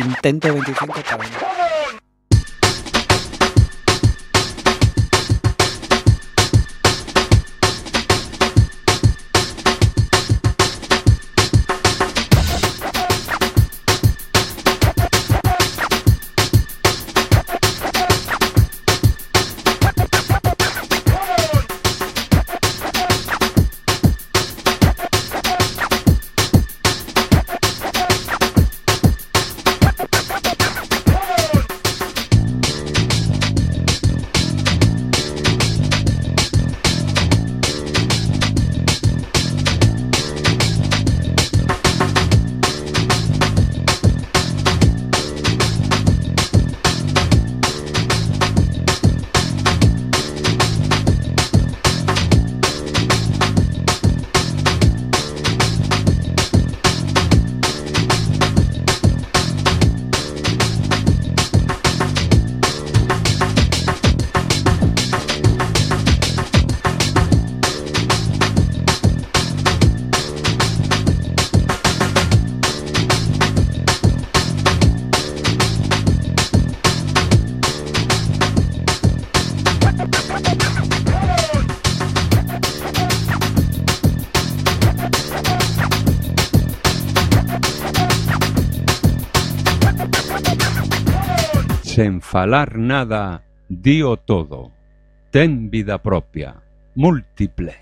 intento 25 para falar nada, dío todo. Ten vida propia, múltiples.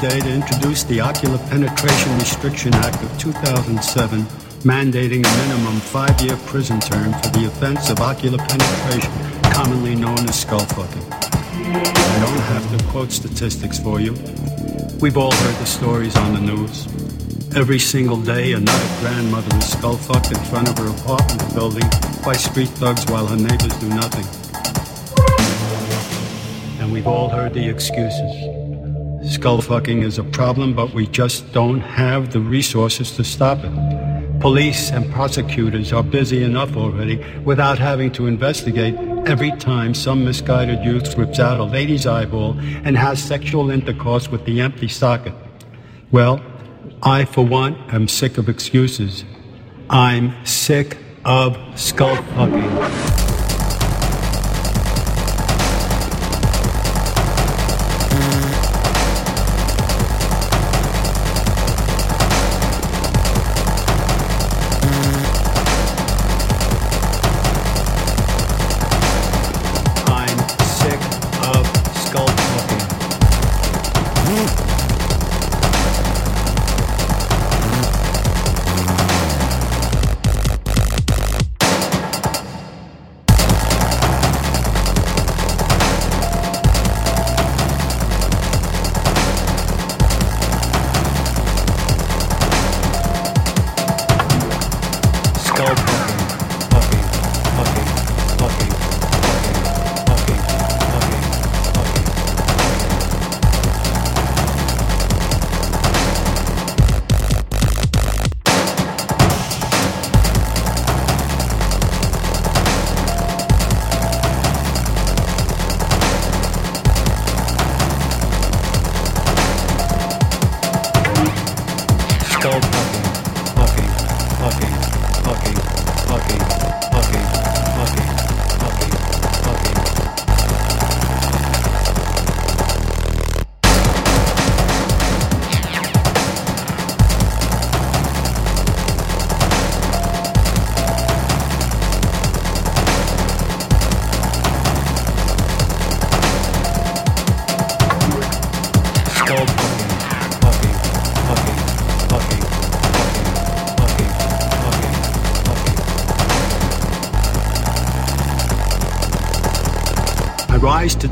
Today to introduce the Ocular Penetration Restriction Act of 2007, mandating a minimum five-year prison term for the offense of ocular penetration, commonly known as skull fucking. I don't have to quote statistics for you. We've all heard the stories on the news. Every single day, another grandmother is skull fucked in front of her apartment building by street thugs while her neighbors do nothing. And we've all heard the excuses. Skull fucking is a problem, but we just don't have the resources to stop it. Police and prosecutors are busy enough already without having to investigate every time some misguided youth rips out a lady's eyeball and has sexual intercourse with the empty socket. Well, I, for one, am sick of excuses. I'm sick of skull fucking.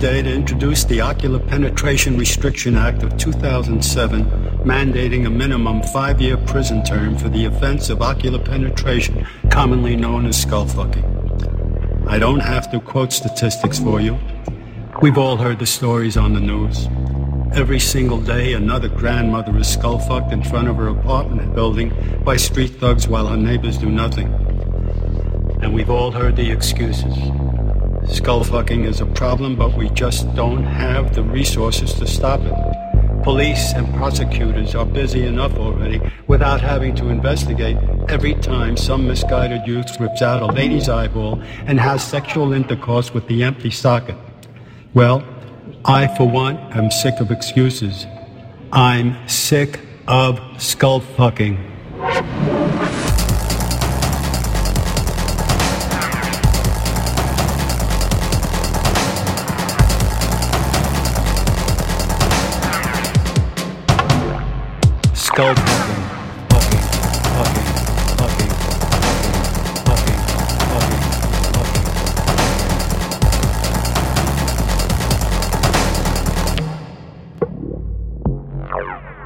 Today to introduce the Ocular Penetration Restriction Act of 2007, mandating a minimum five year prison term for the offense of ocular penetration, commonly known as skull fucking. I don't have to quote statistics for you. We've all heard the stories on the news. Every single day, another grandmother is skull fucked in front of her apartment building by street thugs while her neighbors do nothing. And we've all heard the excuses. Skull fucking is a problem, but we just don't have the resources to stop it. Police and prosecutors are busy enough already without having to investigate every time some misguided youth rips out a lady's eyeball and has sexual intercourse with the empty socket. Well, I, for one, am sick of excuses. I'm sick of skull fucking. Skull fucking, fucking, fucking, fucking, fucking, fucking, fucking, fucking.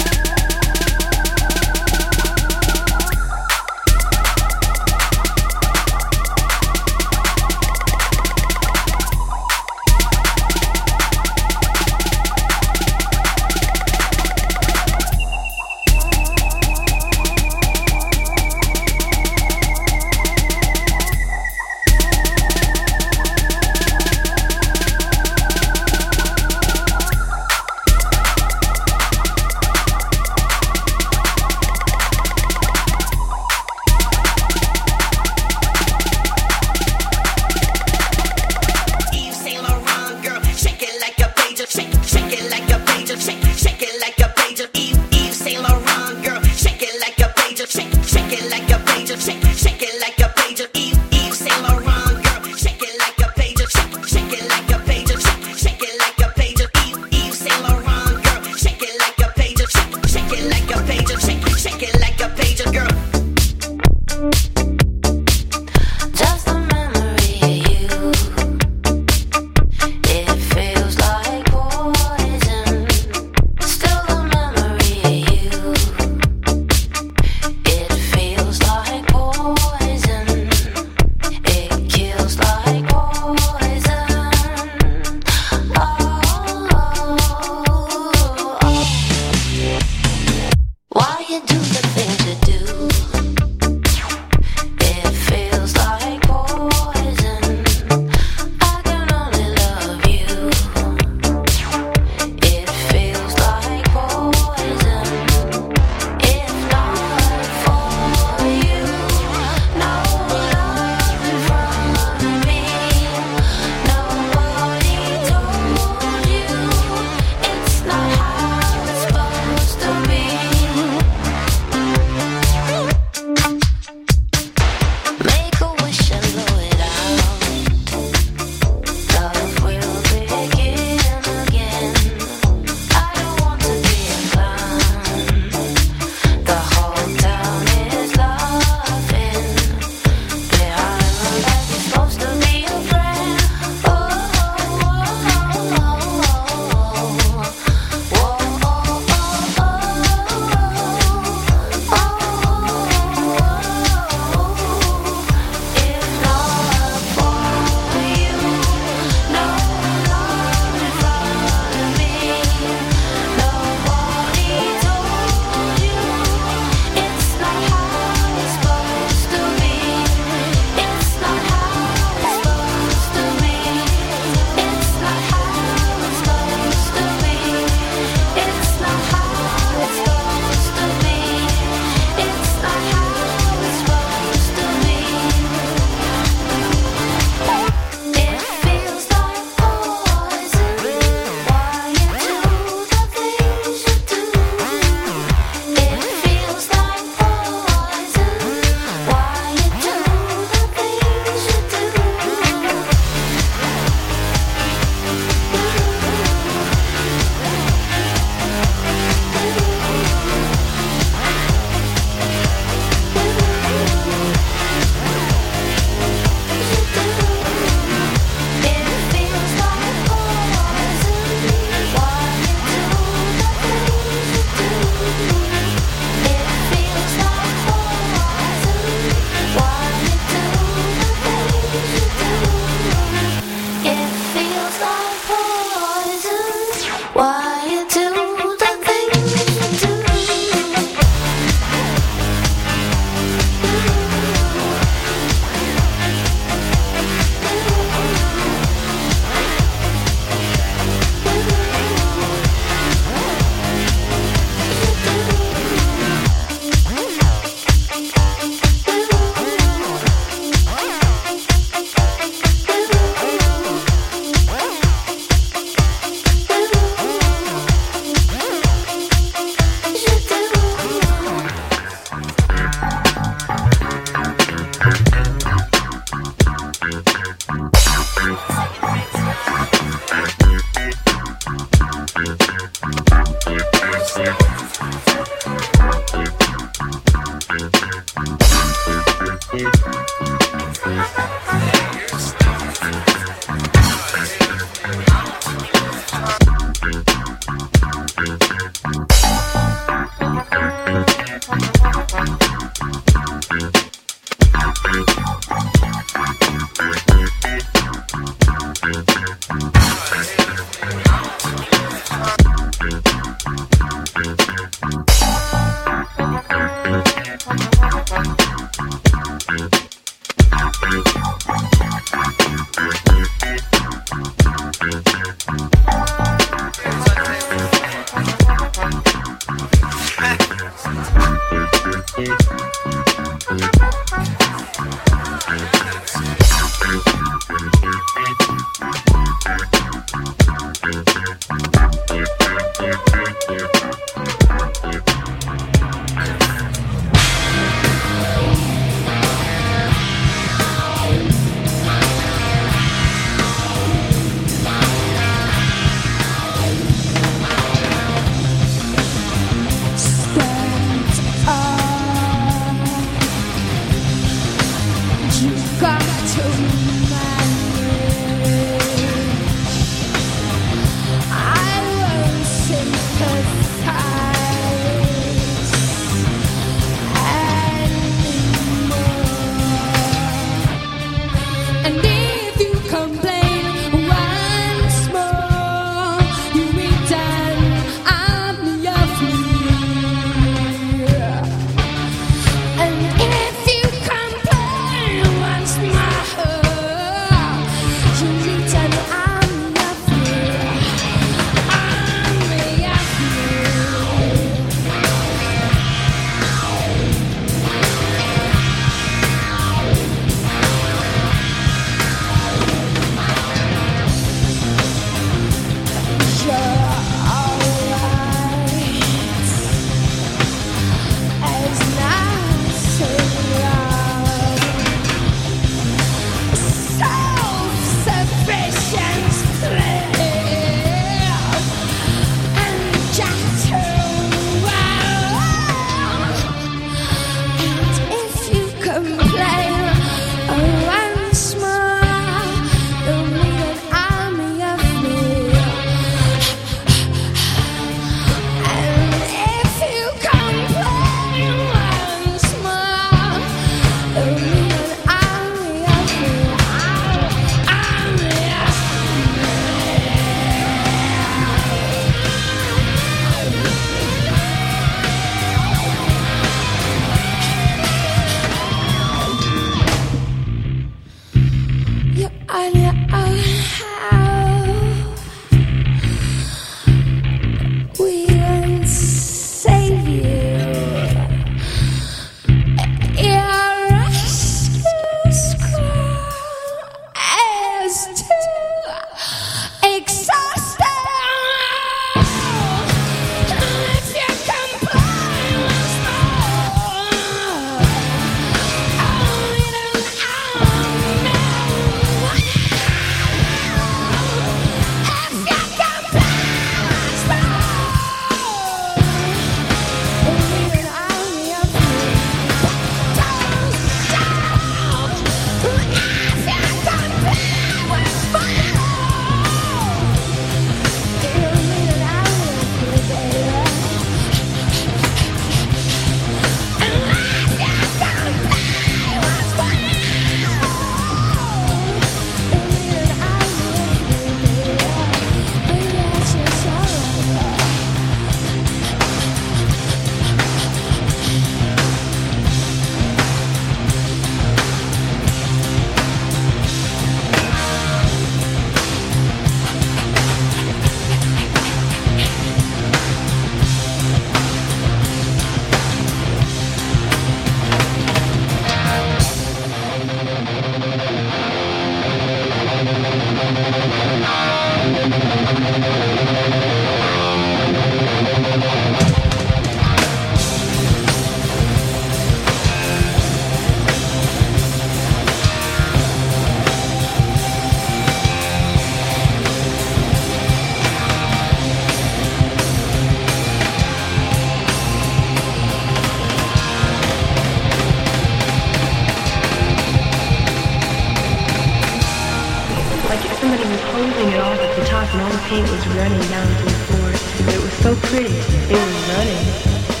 Somebody was holding it off at the top and all the paint was running down to the floor. But it was so pretty. It was running.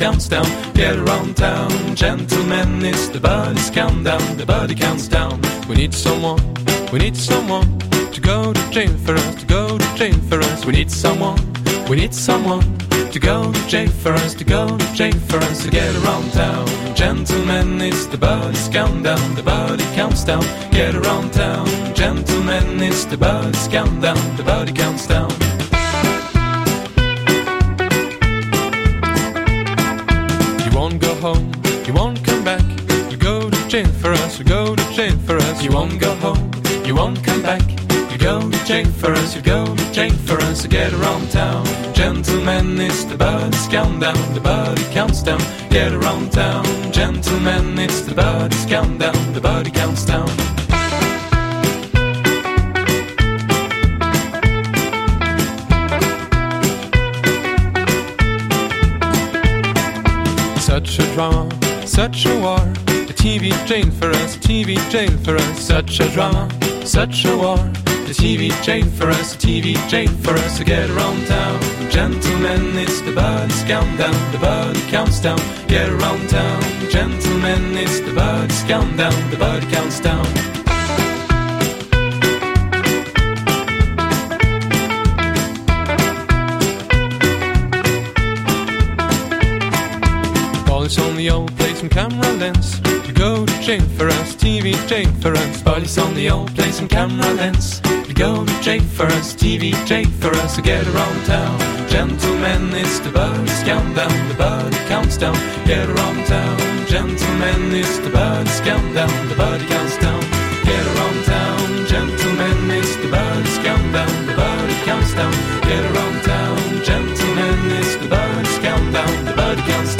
Counts down. Get around town, gentlemen, it's the buddy's countdown, the body counts down. We need someone, we need someone to go to jail for us, to go to jail for us. We need someone, we need someone to go to jail for us, to go to jail for us. To get around town, gentlemen, it's the buddy's countdown, the body counts down. Get around town, gentlemen, it's the buddy's countdown, the body counts down. Go for us, you go to jail for us. So get around town, gentlemen, it's the buddy's countdown, the body counts down. Get around town, gentlemen, it's the buddy's countdown, the body counts down. Such a drama, such a war. The TV jail for us, TV jail for us. Such a drama, such a war. The TV jail for us, a TV jail for us. To get around town, gentlemen, it's the buddy's countdown. The buddy counts down. Get around town, gentlemen, it's the buddy's countdown. The buddy counts down. Police on the old place some camera lens. You go to jail for us, TV jail for us. Police on the old place some camera lens. Go to jail for us, TV jail for us, so get around town. Gentlemen, it's the buddy's countdown, the buddy counts down, get around town. Gentlemen, it's the buddy's countdown, the buddy counts down, get around town. Gentlemen, it's the buddy's countdown, the buddy counts down, get around town. Gentlemen, it's the buddy's countdown, the buddy counts down.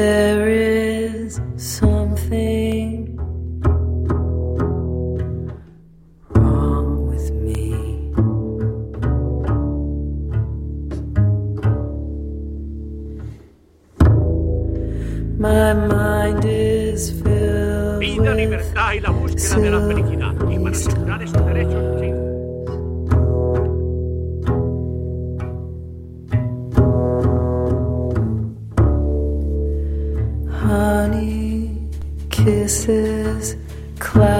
There is something wrong with me. My mind is filled Vida, with libertad y la búsqueda de la felicidad. Y para asegurar ese derecho, clouds